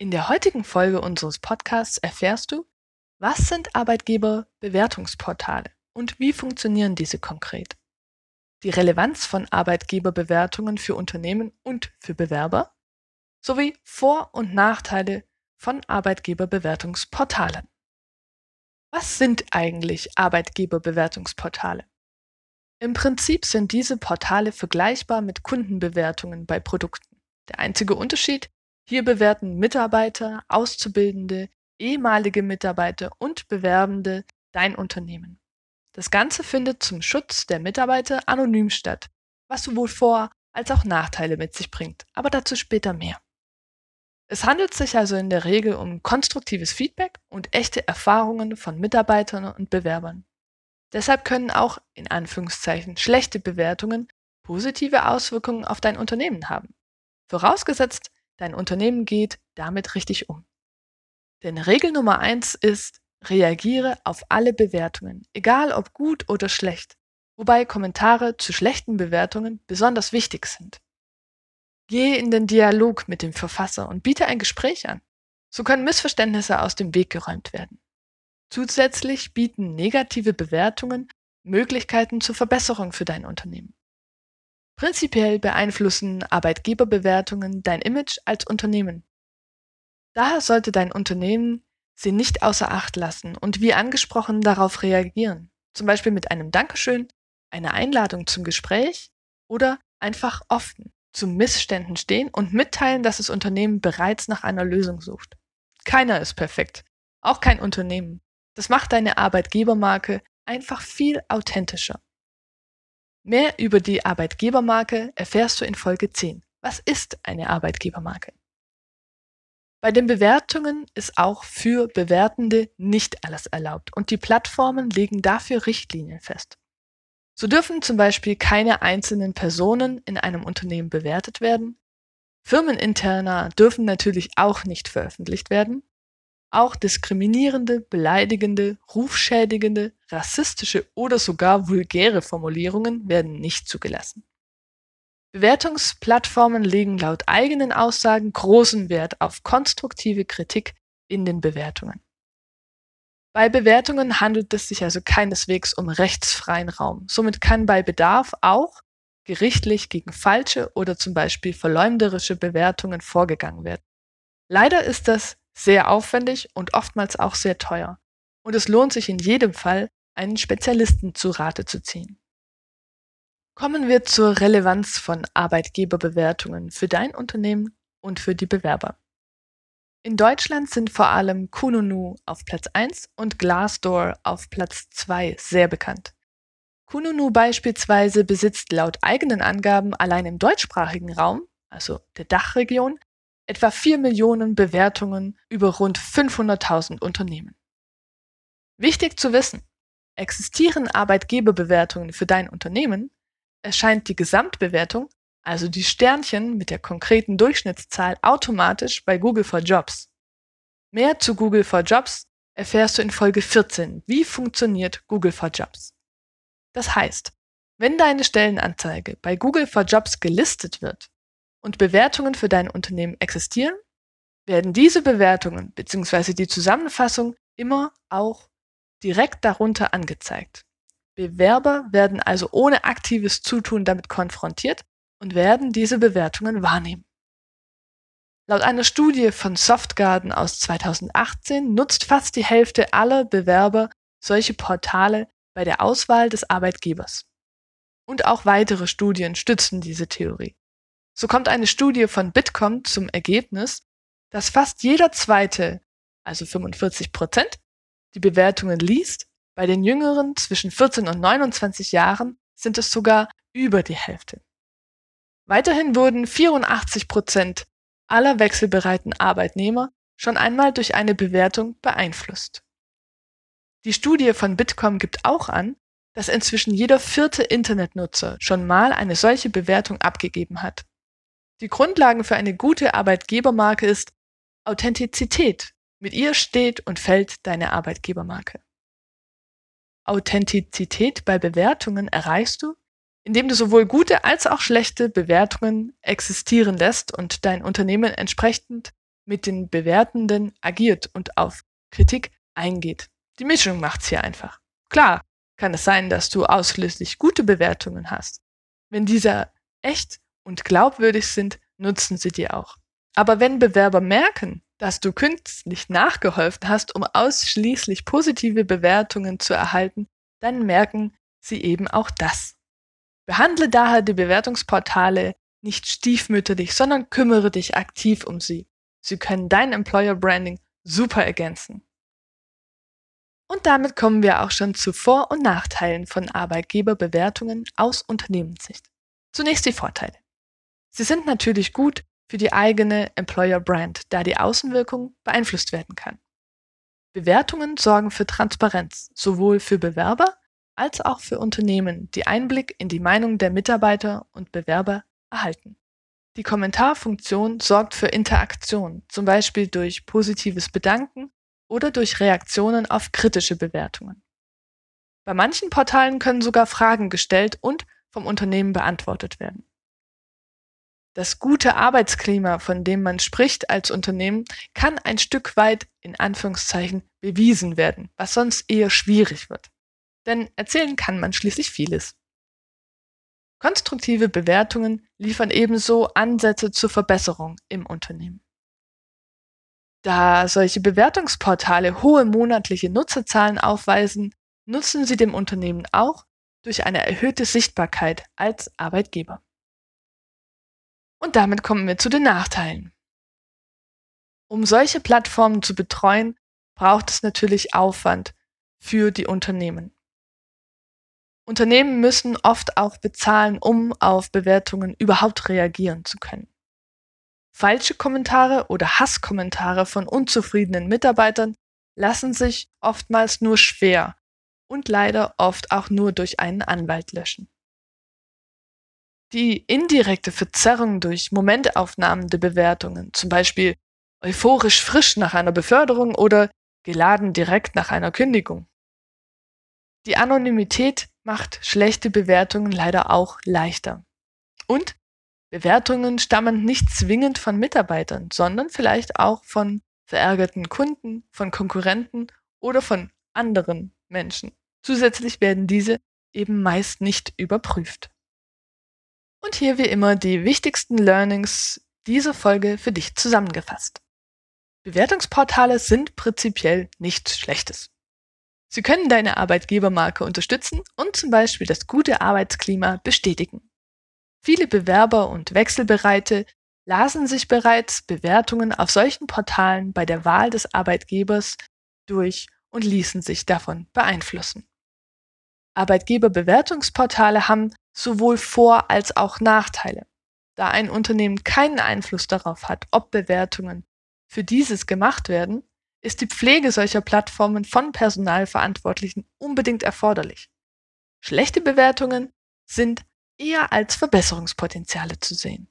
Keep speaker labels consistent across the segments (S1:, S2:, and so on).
S1: In der heutigen Folge unseres Podcasts erfährst du, was sind Arbeitgeberbewertungsportale und wie funktionieren diese konkret? Die Relevanz von Arbeitgeberbewertungen für Unternehmen und für Bewerber sowie Vor- und Nachteile von Arbeitgeberbewertungsportalen. Was sind eigentlich Arbeitgeberbewertungsportale? Im Prinzip sind diese Portale vergleichbar mit Kundenbewertungen bei Produkten. Der einzige Unterschied hier bewerten Mitarbeiter, Auszubildende, ehemalige Mitarbeiter und Bewerbende dein Unternehmen. Das Ganze findet zum Schutz der Mitarbeiter anonym statt, was sowohl Vor- als auch Nachteile mit sich bringt, aber dazu später mehr. Es handelt sich also in der Regel um konstruktives Feedback und echte Erfahrungen von Mitarbeitern und Bewerbern. Deshalb können auch in Anführungszeichen schlechte Bewertungen positive Auswirkungen auf dein Unternehmen haben. Vorausgesetzt, Dein Unternehmen geht damit richtig um. Denn Regel Nummer eins ist, reagiere auf alle Bewertungen, egal ob gut oder schlecht, wobei Kommentare zu schlechten Bewertungen besonders wichtig sind. Gehe in den Dialog mit dem Verfasser und biete ein Gespräch an. So können Missverständnisse aus dem Weg geräumt werden. Zusätzlich bieten negative Bewertungen Möglichkeiten zur Verbesserung für dein Unternehmen. Prinzipiell beeinflussen Arbeitgeberbewertungen dein Image als Unternehmen. Daher sollte dein Unternehmen sie nicht außer Acht lassen und wie angesprochen darauf reagieren, zum Beispiel mit einem Dankeschön, einer Einladung zum Gespräch oder einfach offen zu Missständen stehen und mitteilen, dass das Unternehmen bereits nach einer Lösung sucht. Keiner ist perfekt, auch kein Unternehmen. Das macht deine Arbeitgebermarke einfach viel authentischer. Mehr über die Arbeitgebermarke erfährst du in Folge 10. Was ist eine Arbeitgebermarke? Bei den Bewertungen ist auch für Bewertende nicht alles erlaubt und die Plattformen legen dafür Richtlinien fest. So dürfen zum Beispiel keine einzelnen Personen in einem Unternehmen bewertet werden. Firmeninterner dürfen natürlich auch nicht veröffentlicht werden auch diskriminierende, beleidigende, rufschädigende, rassistische oder sogar vulgäre Formulierungen werden nicht zugelassen. Bewertungsplattformen legen laut eigenen Aussagen großen Wert auf konstruktive Kritik in den Bewertungen. Bei Bewertungen handelt es sich also keineswegs um rechtsfreien Raum. Somit kann bei Bedarf auch gerichtlich gegen falsche oder zum Beispiel verleumderische Bewertungen vorgegangen werden. Leider ist das sehr aufwendig und oftmals auch sehr teuer. Und es lohnt sich in jedem Fall, einen Spezialisten zu Rate zu ziehen. Kommen wir zur Relevanz von Arbeitgeberbewertungen für dein Unternehmen und für die Bewerber. In Deutschland sind vor allem Kununu auf Platz 1 und Glassdoor auf Platz 2 sehr bekannt. Kununu beispielsweise besitzt laut eigenen Angaben allein im deutschsprachigen Raum, also der Dachregion, etwa 4 Millionen Bewertungen über rund 500.000 Unternehmen. Wichtig zu wissen, existieren Arbeitgeberbewertungen für dein Unternehmen, erscheint die Gesamtbewertung, also die Sternchen mit der konkreten Durchschnittszahl automatisch bei Google for Jobs. Mehr zu Google for Jobs erfährst du in Folge 14. Wie funktioniert Google for Jobs? Das heißt, wenn deine Stellenanzeige bei Google for Jobs gelistet wird, und Bewertungen für dein Unternehmen existieren, werden diese Bewertungen bzw. die Zusammenfassung immer auch direkt darunter angezeigt. Bewerber werden also ohne aktives Zutun damit konfrontiert und werden diese Bewertungen wahrnehmen. Laut einer Studie von Softgarden aus 2018 nutzt fast die Hälfte aller Bewerber solche Portale bei der Auswahl des Arbeitgebers. Und auch weitere Studien stützen diese Theorie. So kommt eine Studie von Bitkom zum Ergebnis, dass fast jeder zweite, also 45 Prozent, die Bewertungen liest. Bei den Jüngeren zwischen 14 und 29 Jahren sind es sogar über die Hälfte. Weiterhin wurden 84 Prozent aller wechselbereiten Arbeitnehmer schon einmal durch eine Bewertung beeinflusst. Die Studie von Bitkom gibt auch an, dass inzwischen jeder vierte Internetnutzer schon mal eine solche Bewertung abgegeben hat. Die Grundlage für eine gute Arbeitgebermarke ist Authentizität. Mit ihr steht und fällt deine Arbeitgebermarke. Authentizität bei Bewertungen erreichst du, indem du sowohl gute als auch schlechte Bewertungen existieren lässt und dein Unternehmen entsprechend mit den Bewertenden agiert und auf Kritik eingeht. Die Mischung macht's hier einfach. Klar, kann es sein, dass du ausschließlich gute Bewertungen hast. Wenn diese echt und glaubwürdig sind, nutzen sie dir auch. Aber wenn Bewerber merken, dass du künstlich nachgeholfen hast, um ausschließlich positive Bewertungen zu erhalten, dann merken sie eben auch das. Behandle daher die Bewertungsportale nicht stiefmütterlich, sondern kümmere dich aktiv um sie. Sie können dein Employer Branding super ergänzen. Und damit kommen wir auch schon zu Vor- und Nachteilen von Arbeitgeberbewertungen aus Unternehmenssicht. Zunächst die Vorteile. Sie sind natürlich gut für die eigene Employer Brand, da die Außenwirkung beeinflusst werden kann. Bewertungen sorgen für Transparenz, sowohl für Bewerber als auch für Unternehmen, die Einblick in die Meinung der Mitarbeiter und Bewerber erhalten. Die Kommentarfunktion sorgt für Interaktion, zum Beispiel durch positives Bedanken oder durch Reaktionen auf kritische Bewertungen. Bei manchen Portalen können sogar Fragen gestellt und vom Unternehmen beantwortet werden. Das gute Arbeitsklima, von dem man spricht als Unternehmen, kann ein Stück weit in Anführungszeichen bewiesen werden, was sonst eher schwierig wird. Denn erzählen kann man schließlich vieles. Konstruktive Bewertungen liefern ebenso Ansätze zur Verbesserung im Unternehmen. Da solche Bewertungsportale hohe monatliche Nutzerzahlen aufweisen, nutzen sie dem Unternehmen auch durch eine erhöhte Sichtbarkeit als Arbeitgeber. Und damit kommen wir zu den Nachteilen. Um solche Plattformen zu betreuen, braucht es natürlich Aufwand für die Unternehmen. Unternehmen müssen oft auch bezahlen, um auf Bewertungen überhaupt reagieren zu können. Falsche Kommentare oder Hasskommentare von unzufriedenen Mitarbeitern lassen sich oftmals nur schwer und leider oft auch nur durch einen Anwalt löschen. Die indirekte Verzerrung durch Momentaufnahmen der Bewertungen, zum Beispiel euphorisch frisch nach einer Beförderung oder geladen direkt nach einer Kündigung. Die Anonymität macht schlechte Bewertungen leider auch leichter. Und Bewertungen stammen nicht zwingend von Mitarbeitern, sondern vielleicht auch von verärgerten Kunden, von Konkurrenten oder von anderen Menschen. Zusätzlich werden diese eben meist nicht überprüft. Und hier wie immer die wichtigsten Learnings dieser Folge für dich zusammengefasst. Bewertungsportale sind prinzipiell nichts Schlechtes. Sie können deine Arbeitgebermarke unterstützen und zum Beispiel das gute Arbeitsklima bestätigen. Viele Bewerber und Wechselbereite lasen sich bereits Bewertungen auf solchen Portalen bei der Wahl des Arbeitgebers durch und ließen sich davon beeinflussen. Arbeitgeberbewertungsportale haben sowohl Vor- als auch Nachteile. Da ein Unternehmen keinen Einfluss darauf hat, ob Bewertungen für dieses gemacht werden, ist die Pflege solcher Plattformen von Personalverantwortlichen unbedingt erforderlich. Schlechte Bewertungen sind eher als Verbesserungspotenziale zu sehen.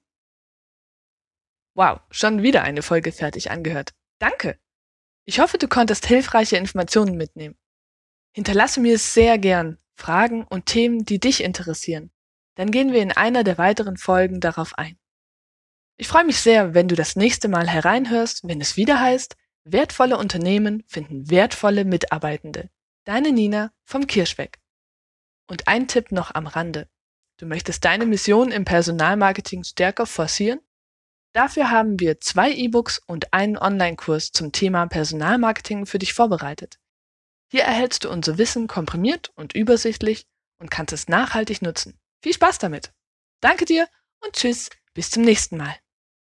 S1: Wow, schon wieder eine Folge fertig angehört. Danke! Ich hoffe, du konntest hilfreiche Informationen mitnehmen. Hinterlasse mir sehr gern Fragen und Themen, die dich interessieren. Dann gehen wir in einer der weiteren Folgen darauf ein. Ich freue mich sehr, wenn du das nächste Mal hereinhörst, wenn es wieder heißt, wertvolle Unternehmen finden wertvolle Mitarbeitende. Deine Nina vom Kirschweg. Und ein Tipp noch am Rande. Du möchtest deine Mission im Personalmarketing stärker forcieren? Dafür haben wir zwei E-Books und einen Online-Kurs zum Thema Personalmarketing für dich vorbereitet. Hier erhältst du unser Wissen komprimiert und übersichtlich und kannst es nachhaltig nutzen. Viel Spaß damit! Danke dir und tschüss, bis zum nächsten Mal.